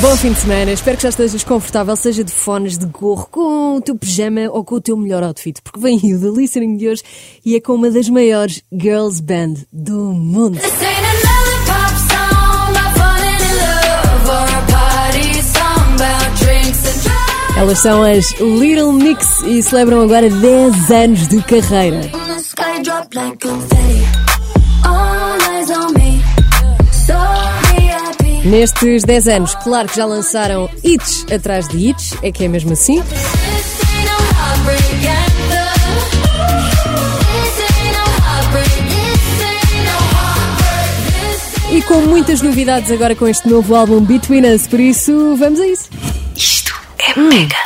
Bom fim de semana, espero que já estejas confortável, seja de fones, de gorro, com o teu pijama ou com o teu melhor outfit, porque vem aí o The Listening de hoje e é com uma das maiores girls band do mundo. Elas são as Little Mix e celebram agora 10 anos de carreira. Nestes 10 anos, claro que já lançaram hits atrás de hits, é que é mesmo assim. E com muitas novidades agora com este novo álbum Between Us, por isso vamos a isso. Isto é mega.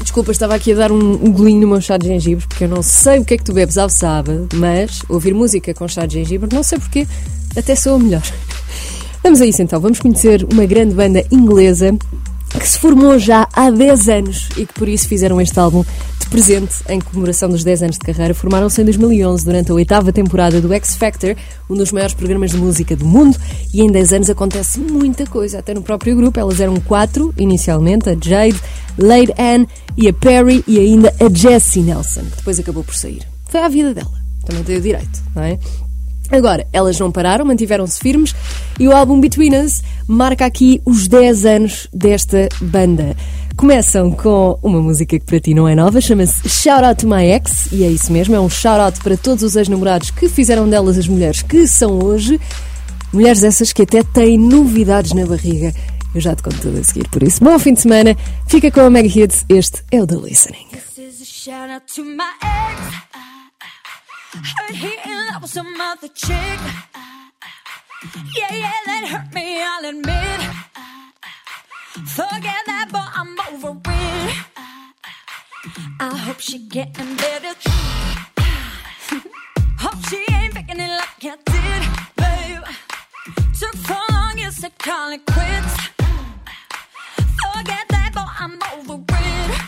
Desculpa, estava aqui a dar um, um golinho no meu chá de gengibre, porque eu não sei o que é que tu bebes ao sábado, mas ouvir música com chá de gengibre, não sei porquê, até soa melhor. Vamos a isso então, vamos conhecer uma grande banda inglesa que se formou já há 10 anos e que por isso fizeram este álbum de presente em comemoração dos 10 anos de carreira. Formaram-se em 2011 durante a oitava temporada do X Factor, um dos maiores programas de música do mundo, e em 10 anos acontece muita coisa, até no próprio grupo. Elas eram quatro inicialmente, a Jade, Lady Anne e a Perry e ainda a Jessie Nelson, que depois acabou por sair. Foi à vida dela, também o direito, não é? Agora, elas não pararam, mantiveram-se firmes e o álbum Between Us marca aqui os 10 anos desta banda. Começam com uma música que para ti não é nova, chama-se Shout Out to My Ex, e é isso mesmo, é um shout out para todos os ex-namorados que fizeram delas as mulheres que são hoje. Mulheres essas que até têm novidades na barriga. Eu já te conto tudo a seguir, por isso, bom fim de semana, fica com a Mega Hits, este é o The Listening. Heard he in love with some other chick. Yeah, yeah, that hurt me, I'll admit. Forget that, but I'm over it. I hope she getting better. Too Hope she ain't picking it like I did, babe. Took so long, you said call it quits. Forget that, but I'm over it.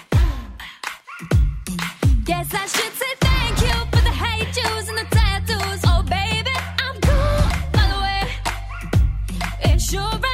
Guess I should say you're right.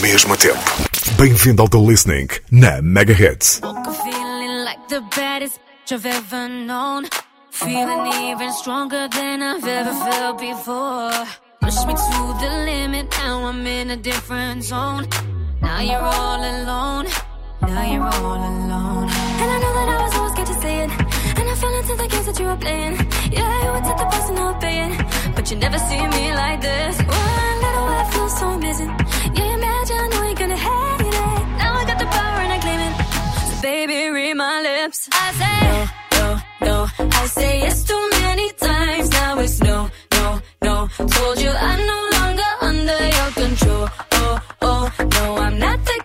Mesmo tempo. Bem-vindo ao The Listening na Mega. Feeling like the baddest I've ever known. Feeling even stronger than I've ever felt before. Push me to the limit, now I'm in a different zone. Now you're all alone. Now you're all alone. And I know that I was always scared to say it. And I fell into the games that you were playing. Yeah, you would take the person I'll pay. But you never see me like this. One little I feel so amazing. Yeah, imagine I know you're gonna hate it. Now I got the power and I claim it. So baby, read my lips. I say no, no, no. I say yes too many times. Now it's no, no, no. Told you I'm no longer under your control. Oh, oh, no, I'm not the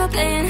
up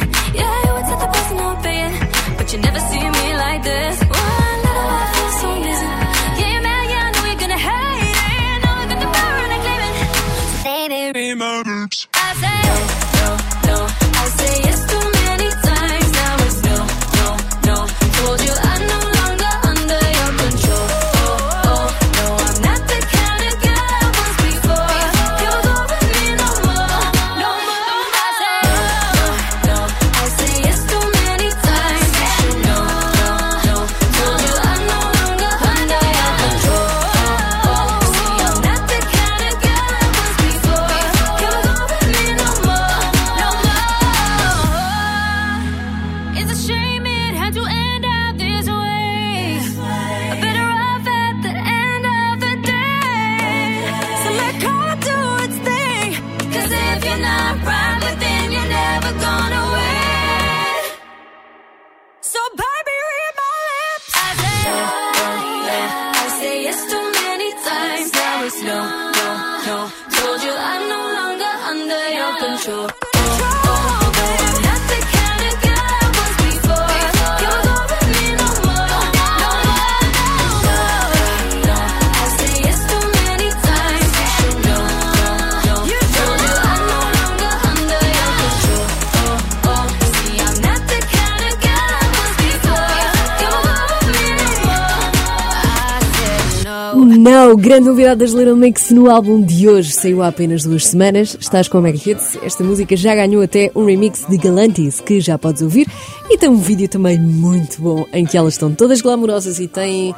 Não, grande novidade das Little Mix no álbum de hoje. Saiu há apenas duas semanas. Estás com a Mega Hits. Esta música já ganhou até um remix de Galantis, que já podes ouvir. E tem um vídeo também muito bom, em que elas estão todas glamourosas e têm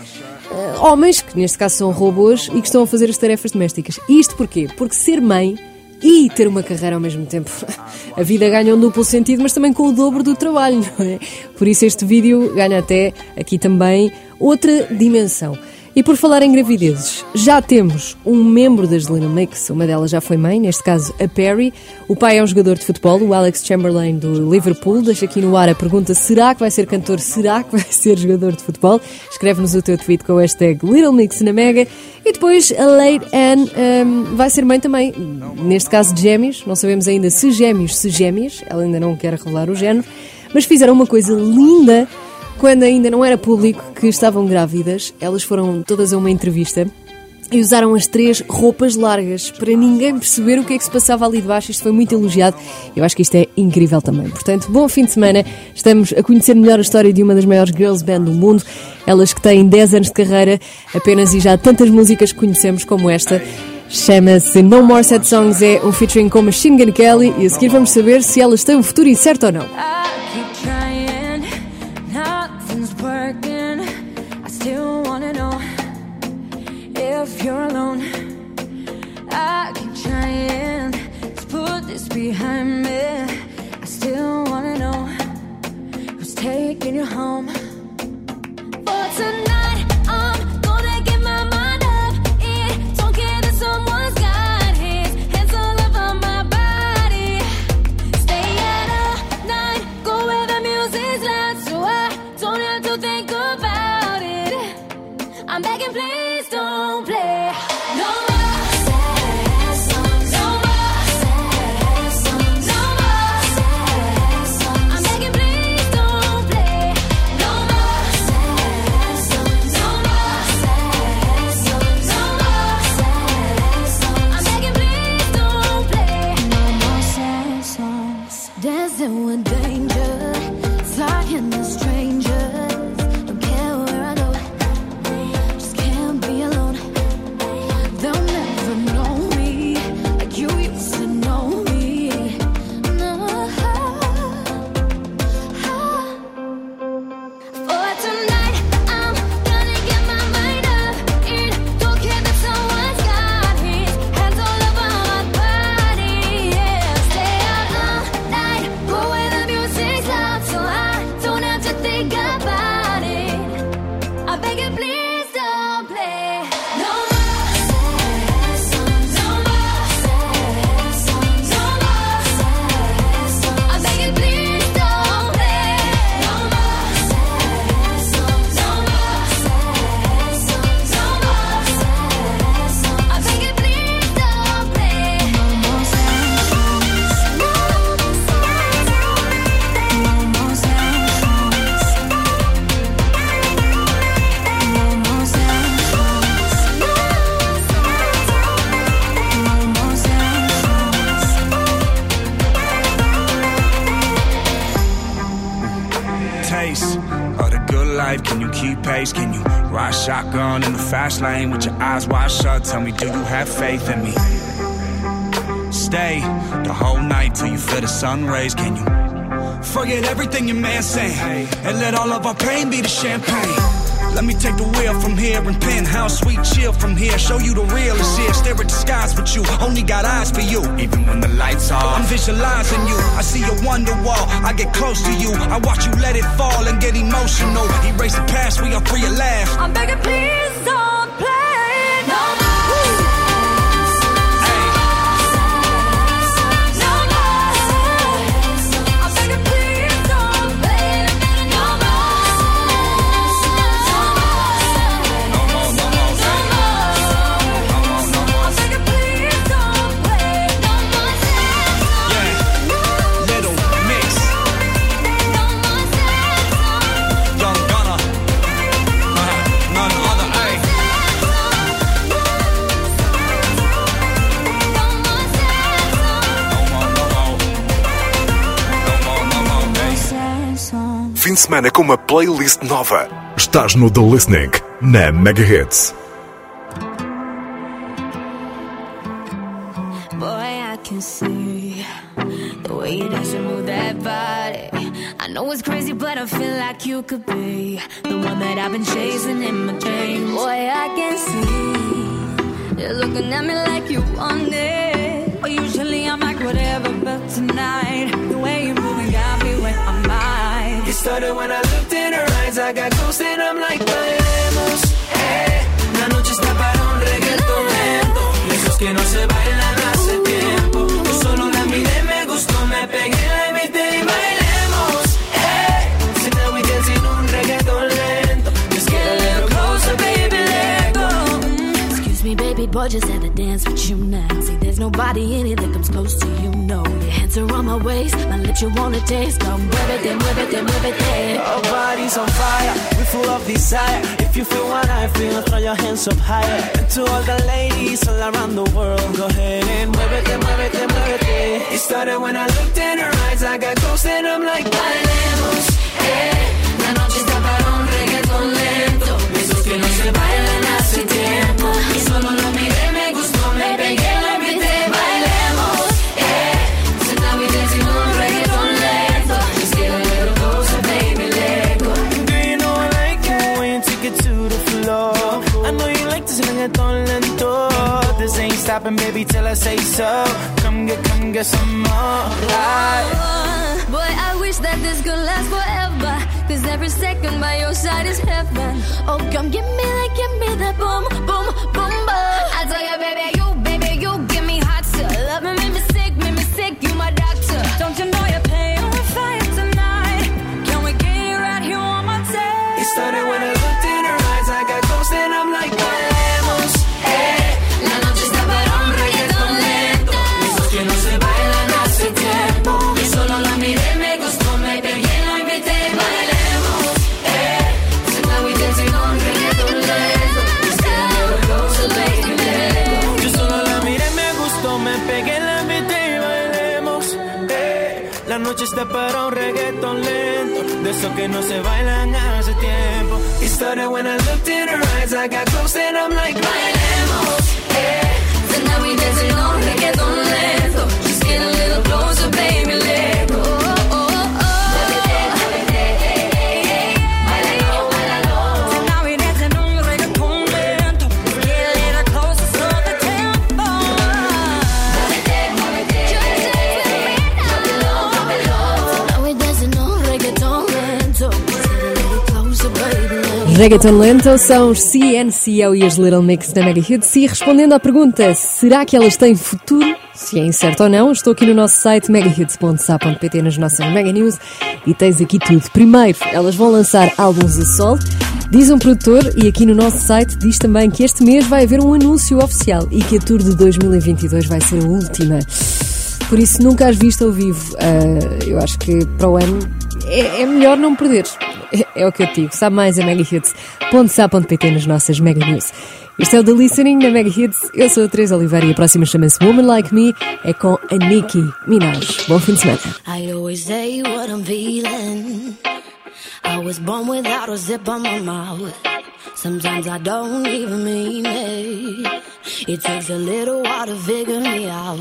eh, homens, que neste caso são robôs, e que estão a fazer as tarefas domésticas. Isto porquê? Porque ser mãe e ter uma carreira ao mesmo tempo. A vida ganha um duplo sentido, mas também com o dobro do trabalho, não é? Por isso este vídeo ganha até aqui também outra dimensão. E por falar em gravidezes, já temos um membro das Little Mix, uma delas já foi mãe, neste caso a Perry. O pai é um jogador de futebol, o Alex Chamberlain do Liverpool. Deixa aqui no ar a pergunta: será que vai ser cantor? Será que vai ser jogador de futebol? Escreve-nos o teu tweet com o hashtag Little Mix na Mega. E depois a Lady Anne hum, vai ser mãe também, neste caso de gêmeos. Não sabemos ainda se gêmeos, se gêmeas. Ela ainda não quer revelar o género. Mas fizeram uma coisa linda quando ainda não era público que estavam grávidas. Elas foram todas a uma entrevista. E usaram as três roupas largas para ninguém perceber o que é que se passava ali debaixo. Isto foi muito elogiado. Eu acho que isto é incrível também. Portanto, bom fim de semana. Estamos a conhecer melhor a história de uma das maiores girls band do mundo. Elas que têm 10 anos de carreira apenas e já tantas músicas que conhecemos como esta. Chama-se No More Sad Songs, é um featuring com Machine Gun Kelly e a seguir vamos saber se elas têm um futuro incerto ou não. You're alone. I keep trying to put this behind me. I still wanna know who's taking you home. For tonight, lane with your eyes wide shut? Tell me, do you have faith in me? Stay the whole night till you feel the sun rays. Can you forget everything your man saying and let all of our pain be the champagne? Let me take the wheel from here and penthouse sweet chill from here. Show you the real is here. Stare at the skies with you. Only got eyes for you. Even when the lights off, I'm visualizing you. I see your wonder wall. I get close to you. I watch you let it fall and get emotional. Erase the past. We are free at last. Semana com uma playlist nova. Estás no The Listening, na Mega Hits. Boy, I can see the way you dance and move that body. I know it's crazy, but I feel like you could be the one that I've been chasing in my dreams. Boy, I can see you're looking at me like you want it. Usually I'm like whatever, but tonight the way you're started when I looked in her eyes, I got close and I'm like, bailemos, eh. La noche está para un reggaetón lento, de esos que no se bailan boy, just had to dance with you now. See, there's nobody in it that comes close to you, no. Your hands are on my waist, my lips you wanna taste. Come muévete, muévete, muévete. Our bodies on fire, we're full of desire. If you feel what I feel, throw your hands up higher. And to all the ladies all around the world, go ahead and muévete, muévete, muévete. It started when I looked in her eyes, I got close and I'm like, bailemos, eh. La Ain't baby, till I say so. Come get, come get some more. Right. Boy, I wish that this could last forever. Cause every second by your side is heaven. Oh, come give me that, give me that boom, boom, boom, boom. I tell you, baby, you, que no se bailan hace tiempo. It started Reggaeton Lento são os CNCO e as Little Mix da Mega Hits. E respondendo à pergunta, será que elas têm futuro? Se é incerto ou não, estou aqui no nosso site megahits.sa.pt nas nossas Mega News e tens aqui tudo. Primeiro, elas vão lançar álbuns a sol. Diz um produtor, e aqui no nosso site diz também que este mês vai haver um anúncio oficial e que a tour de 2022 vai ser a última. Por isso, nunca as viste ao vivo. Ah, eu acho que para o ano é, é melhor não perderes. É, é o que eu digo. Sabe mais a megahits.sa.pt nas nossas Mega News. Este é o The Listening na Mega Hits. Eu sou a Teresa Oliveira e a próxima chama-se Woman Like Me. É com a Nicki Minaj. Bom fim de semana. I always say what I'm feeling. I was born without a zip on my mouth. Sometimes I don't even mean it. It takes a little while to figure me out.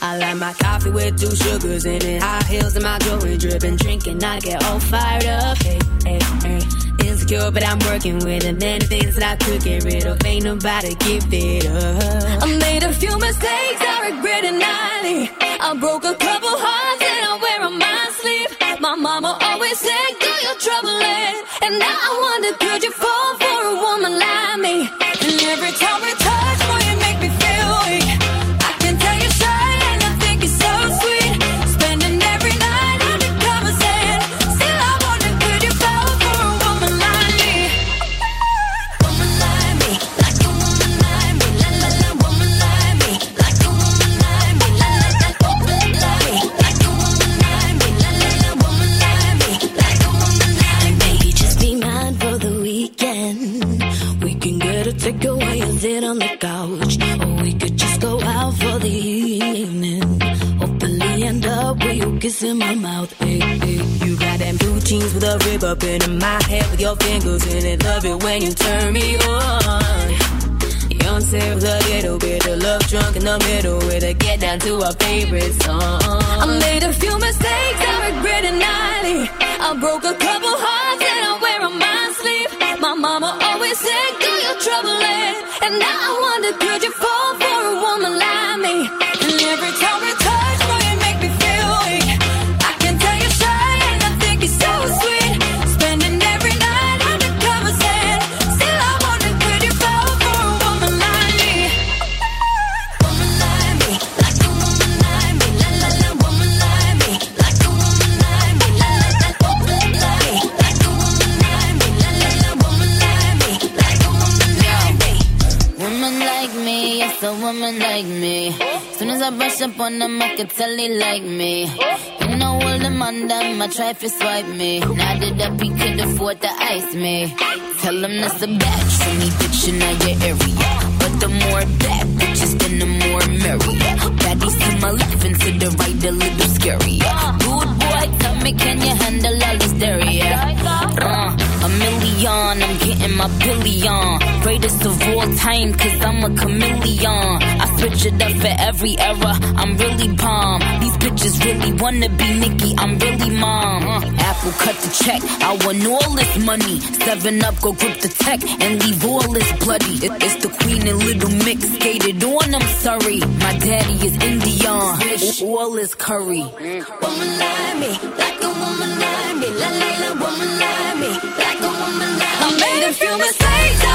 I like my coffee with two sugars in it. High heels and my jewelry dripping. Drinking, I get all fired up. Hey, hey, hey. Insecure, but I'm working with it. Many things that I could get rid of. Ain't nobody give it up. I made a few mistakes I regret it nightly. I broke a couple hearts and I wear on my sleeve. My mama always said, Do you're troubling," and now I wonder, could you fall for you kissing my mouth. Hey, hey. You got them blue jeans with a rib up in my head with your fingers in it. Love it when you turn me on. Beyonce with a little bit of love drunk in the middle with a get down to our favorite song. I made a few mistakes I regret it nightly. I broke a couple hearts and I wear on my sleeve. My mama always said, "Girl, you're troubling," and now I wonder, could you fall for a woman like me? And every time I brush up on them, I can tell they like me. You know all them on them, I try to swipe me. Now that up, he could afford to ice me. Tell him that's a batch for me, bitch, in your area. But the more bad bitches, then the more merry. Baddies to my left and to the right, a little scary. Good boy, tell me, can you handle all this dairy? Uh, a million, I'm getting my billion. Greatest of all time, cause I'm a chameleon. I switch it up for every era, I'm really bomb. These bitches really wanna be Nicki, I'm really mom. Uh, Apple cut the check, I want all this money. Seven up, go grip the tech and leave all this bloody. It- it's the queen and little mix, skated on, I'm sorry. My daddy is Indian, all is curry. Me, like woman like me, la la la. Woman like me, like a woman like me. I made a few mistakes,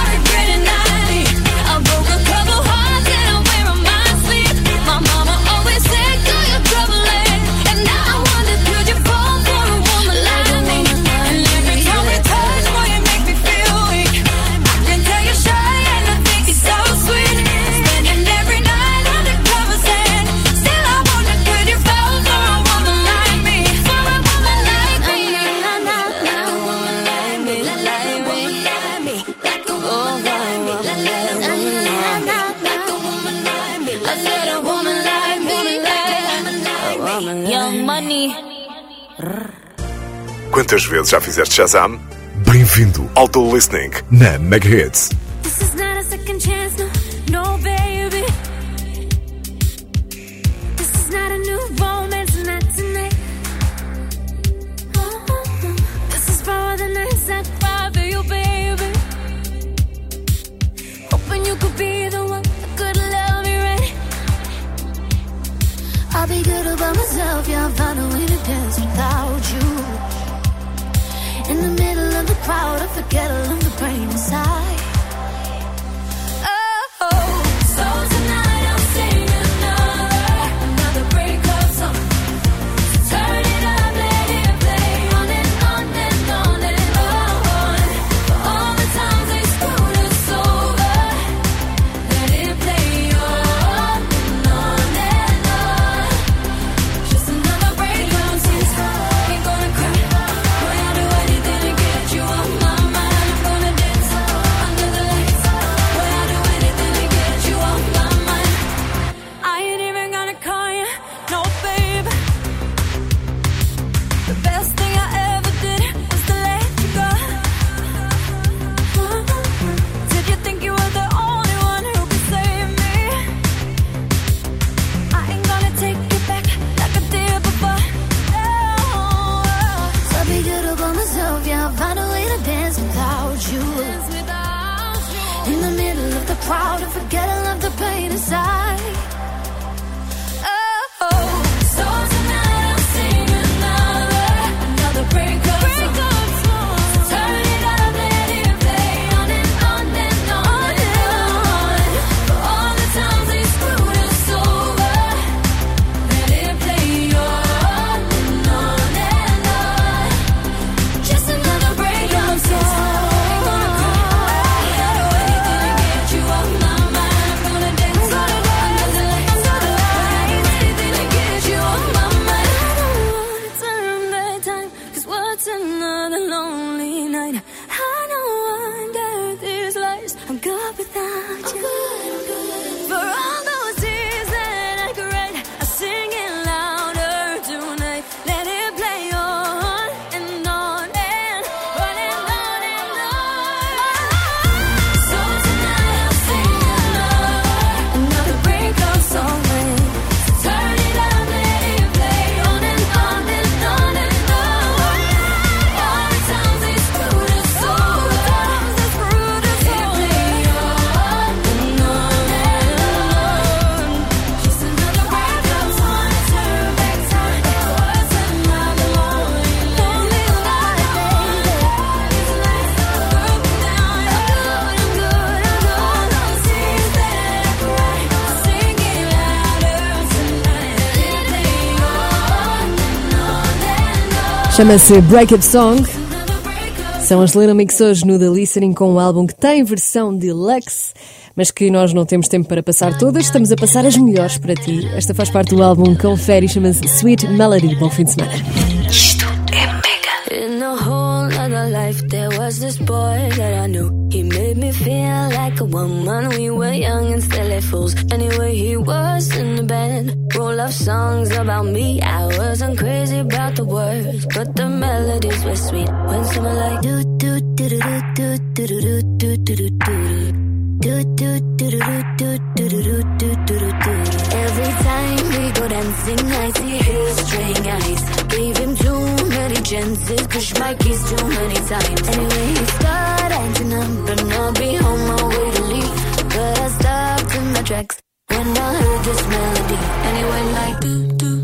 Quantas vezes já fizeste Shazam? Bem-vindo ao The Listening na Mega Hits. Chama-se Breakup Song. São as Little Mix hoje no The Listening com um álbum que tem versão deluxe, mas que nós não temos tempo para passar todas. Estamos a passar as melhores para ti. Esta faz parte do álbum Confere e chama-se Sweet Melody. Bom fim de semana. In a whole other life, there was this boy that I knew. He made me feel like a woman. We were young and silly fools. Anyway, he was in the band. Roll of songs about me. I wasn't crazy about the words, but the melodies were sweet. When someone like do do do do do do do do do do do do. Do do do do do do do do do do do. Every time we go dancing, I see his string eyes. Gave him too many chances, push my keys too many times. Anyway, he started acting up, and I'll be on my way to leave. But I stopped in my tracks when I heard this melody, and it went like do do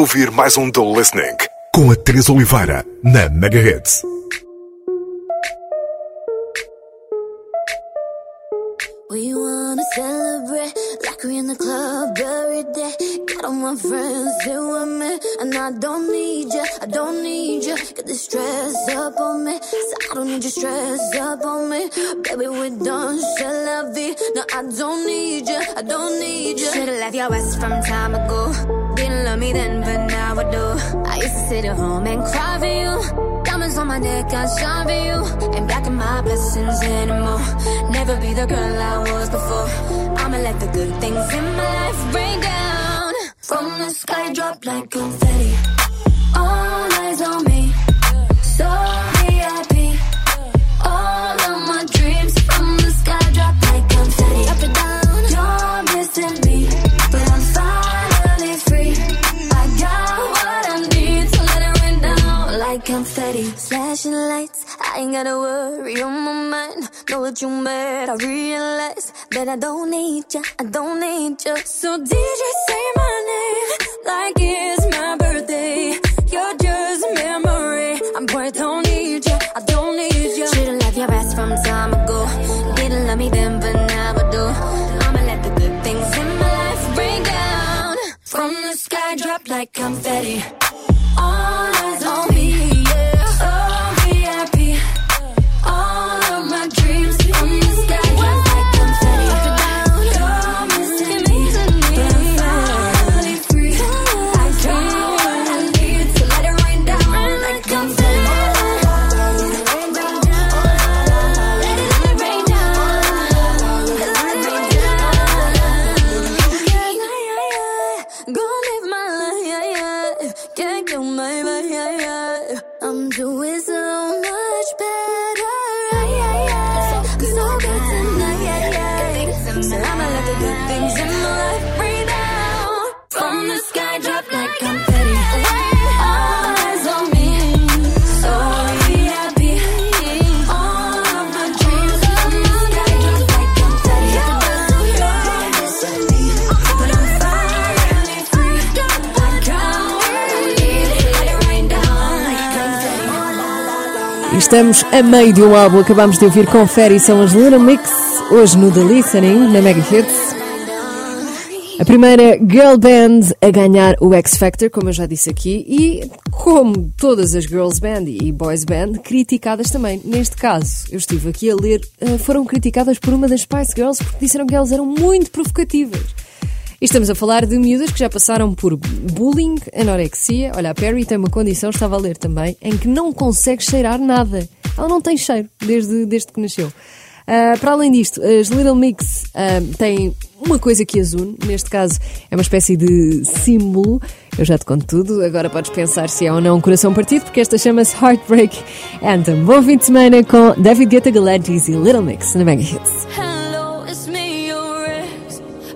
ouvir mais um The Listening. Com a Teresa Oliveira na Mega stress up on me, so I don't need you stress up on me. Baby, we're done, shall la vie. No, I don't need ya, I don't need ya. Should've left your ass from time ago. Didn't love me then, but now I do. I used to sit at home and cry for you. Diamonds on my neck, I shine for you. Ain't backing my blessings anymore. Never be the girl I was before. I'ma let the good things in my life rain down. From the sky, drop like confetti. All eyes on me. Flashing lights, I ain't gotta worry on my mind. Know what you mad, I realize that I don't need ya, I don't need ya. So DJ say my name? Like it's like confetti. Estamos a meio de um álbum, acabamos de ouvir Confere e são as Little Mix, hoje no The Listening, na Mega Hits. A primeira girl band a ganhar o X Factor, como eu já disse aqui, e como todas as girls band e boys band, criticadas também. Neste caso, eu estive aqui a ler, eh, foram criticadas por uma das Spice Girls porque disseram que elas eram muito provocativas. E estamos a falar de miúdas que já passaram por bullying, anorexia. Olha, a Perry tem uma condição, estava a ler também, em que não consegue cheirar nada. Ela não tem cheiro desde, desde que nasceu. Uh, para além disto, as Little Mix uh, têm uma coisa que as une, neste caso é uma espécie de símbolo. Eu já te conto tudo, agora podes pensar se é ou não um coração partido, porque esta chama-se Heartbreak Anthem. Bom fim de semana com David Guetta Galantis e Little Mix na Mega Hits.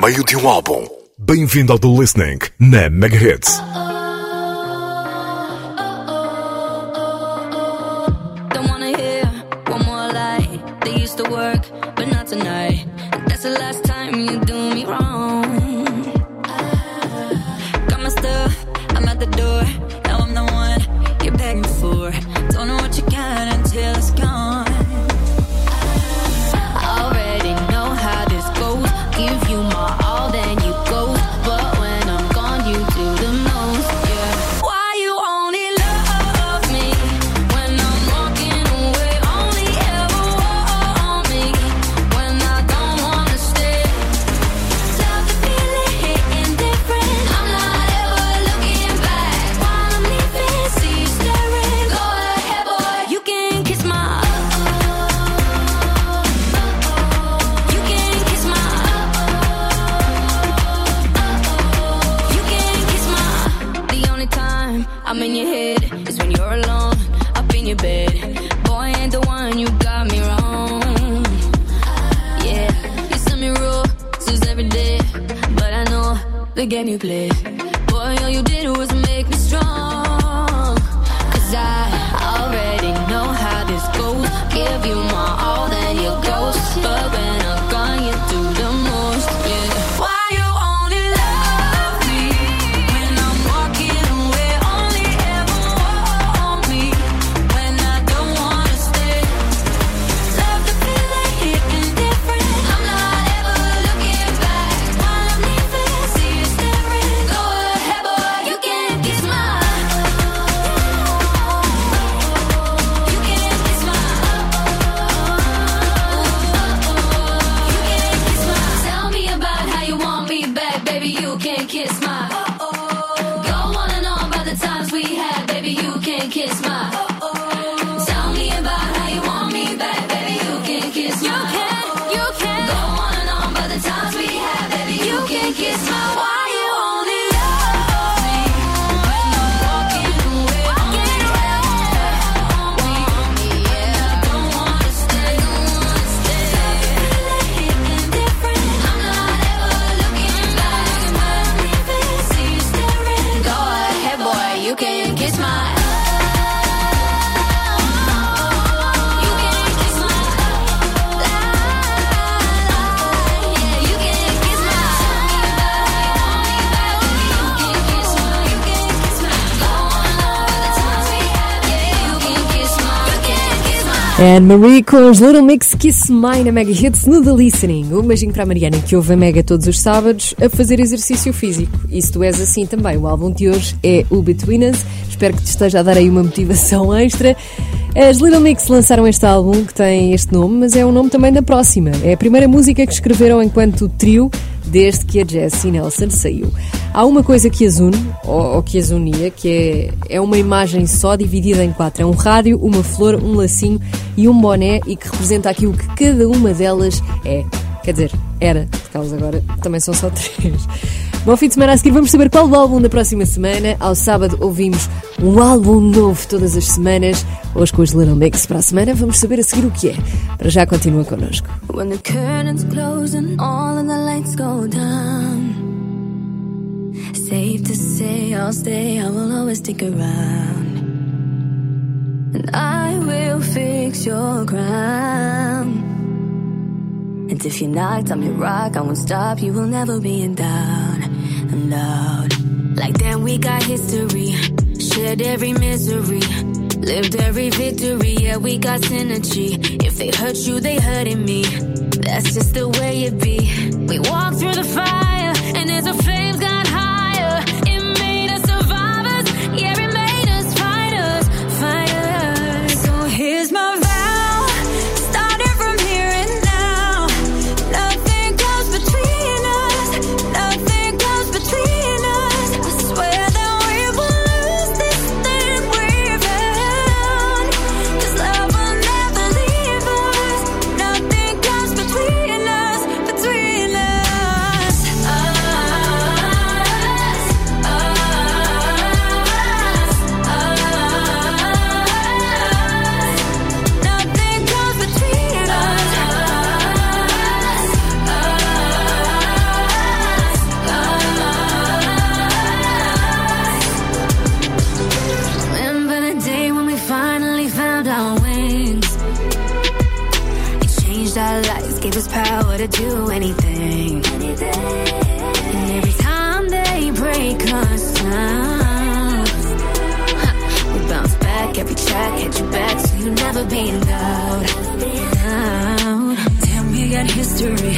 meio de um álbum. Bem-vindo ao The Listening na Megahits. Anne Marie com os Little Mix Kiss My na Mega Hits no The Listening. Um beijinho para a Mariana que ouve a Mega todos os sábados a fazer exercício físico. E se tu és assim também, o álbum de hoje é o Between Us. Espero que te esteja a dar aí uma motivação extra. As Little Mix lançaram este álbum que tem este nome, mas é o nome também da próxima. É a primeira música que escreveram enquanto trio desde que a Jessie Nelson saiu. Há uma coisa que as une, ou, ou que as unia, que é, é uma imagem só dividida em quatro. É um rádio, uma flor, um lacinho e um boné e que representa aquilo que cada uma delas é. Quer dizer, era, porque elas agora também são só três. Bom fim de semana a seguir vamos saber qual o álbum da próxima semana. Ao sábado ouvimos um álbum novo todas as semanas. Hoje com os Little Mix para a semana vamos saber a seguir o que é. Para já continua connosco. When the curtains close and all of the lights go down. Safe to say I'll stay, I will always stick around. And I will fix your crown. And if you're knocked, I'm your rock, I won't stop, you will never be in doubt. And loud. Like then we got history, shared every misery. Lived every victory, yeah, we got synergy. If they hurt you, they hurting me. That's just the way it be. We walk through the fire, and as a flames power to do anything. And every time they break us down, we bounce back every track, hit you back so you never be. Doubt. Damn, we got history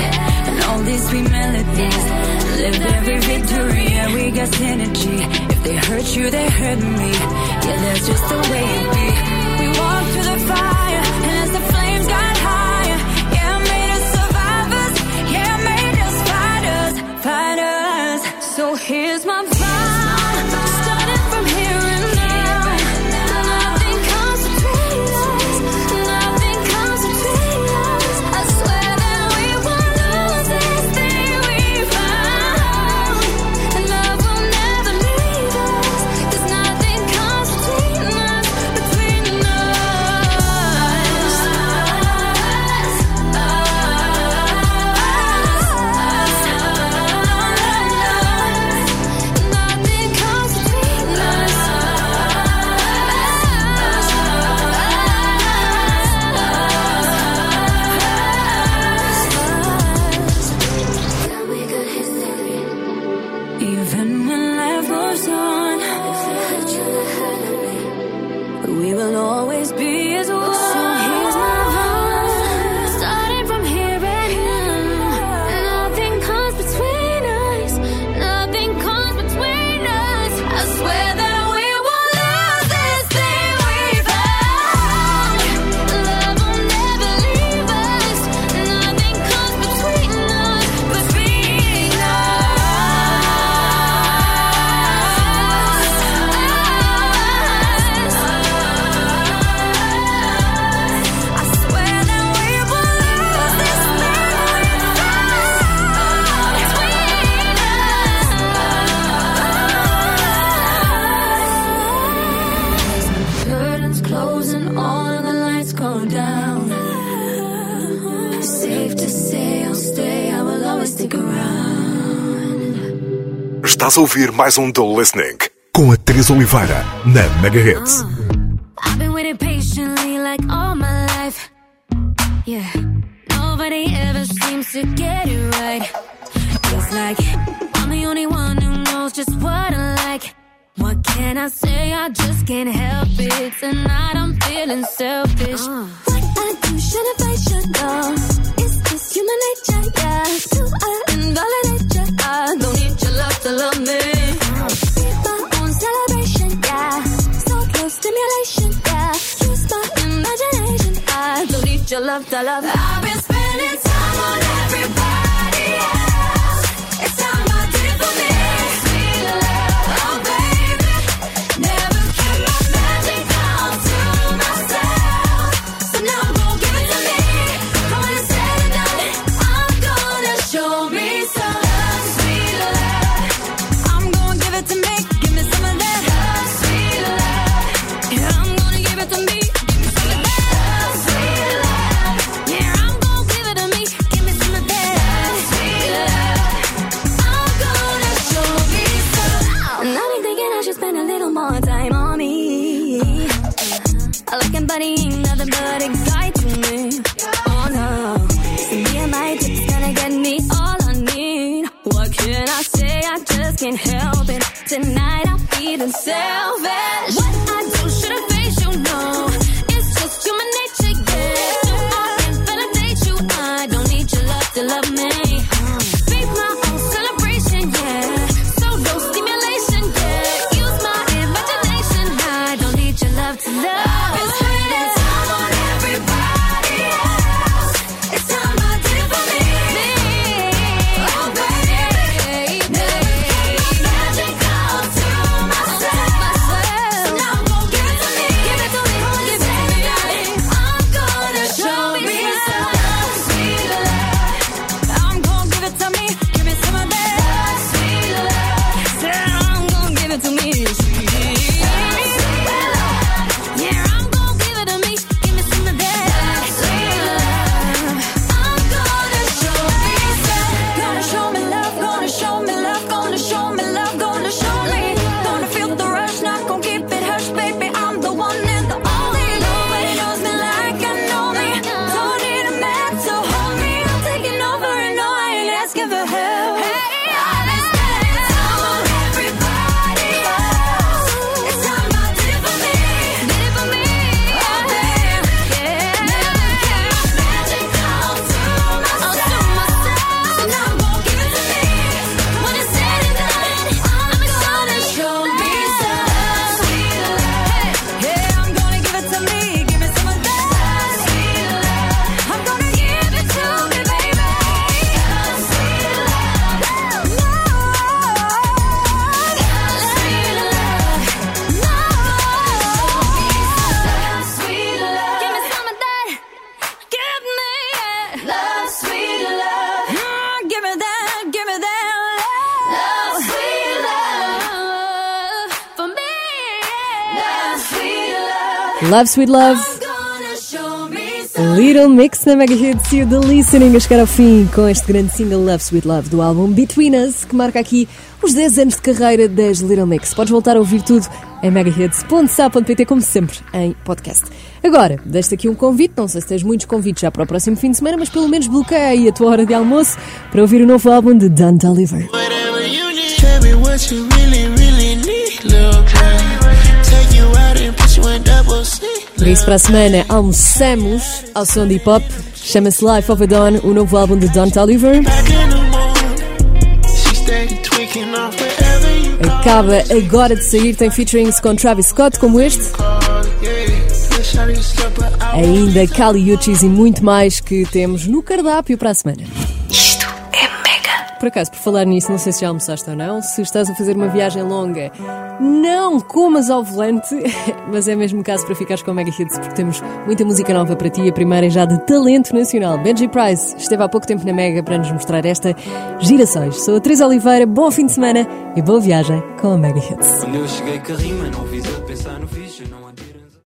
and all these sweet melodies. Lived every victory, yeah, we got synergy. If they hurt you, they hurt me. Yeah, that's just the way it be. We walk through the fire, So here's my Even when life goes on, we will always be. Estás a ouvir mais um do Listening com a Teresa Oliveira na Mega Uh, I've been waiting patiently like all my life. Yeah, nobody ever seems to get it right. It's like I'm the only one who knows just what I like. What can I say? I just can't help it. Tonight I'm feeling selfish. love, the love. Love Sweet Love. Little Mix na Mega Hits e o The Listening a chegar ao fim com este grande single Love Sweet Love do álbum Between Us, que marca aqui os 10 anos de carreira das Little Mix. Podes voltar a ouvir tudo em megahits.sa.pt, como sempre, em podcast. Agora, deixo aqui um convite, não sei se tens muitos convites já para o próximo fim de semana, mas pelo menos bloqueia aí a tua hora de almoço para ouvir o novo álbum de Dan Toliver. Por isso, para a semana, almoçamos ao som de hip hop. Chama-se Life of a Dawn, o novo álbum de Don Toliver. Acaba agora de sair, tem featurings com Travis Scott, como este. Ainda Kali Uchis e muito mais que temos no cardápio para a semana. Por acaso, por falar nisso, não sei se já almoçaste ou não, se estás a fazer uma viagem longa, não comas ao volante, mas é mesmo caso para ficares com Mega Hits, porque temos muita música nova para ti, a primeira é já de talento nacional. Benji Price esteve há pouco tempo na Mega para nos mostrar esta Girassóis. Sou a Teresa Oliveira, bom fim de semana e boa viagem com a Mega Hits. Quando eu cheguei rima, não outra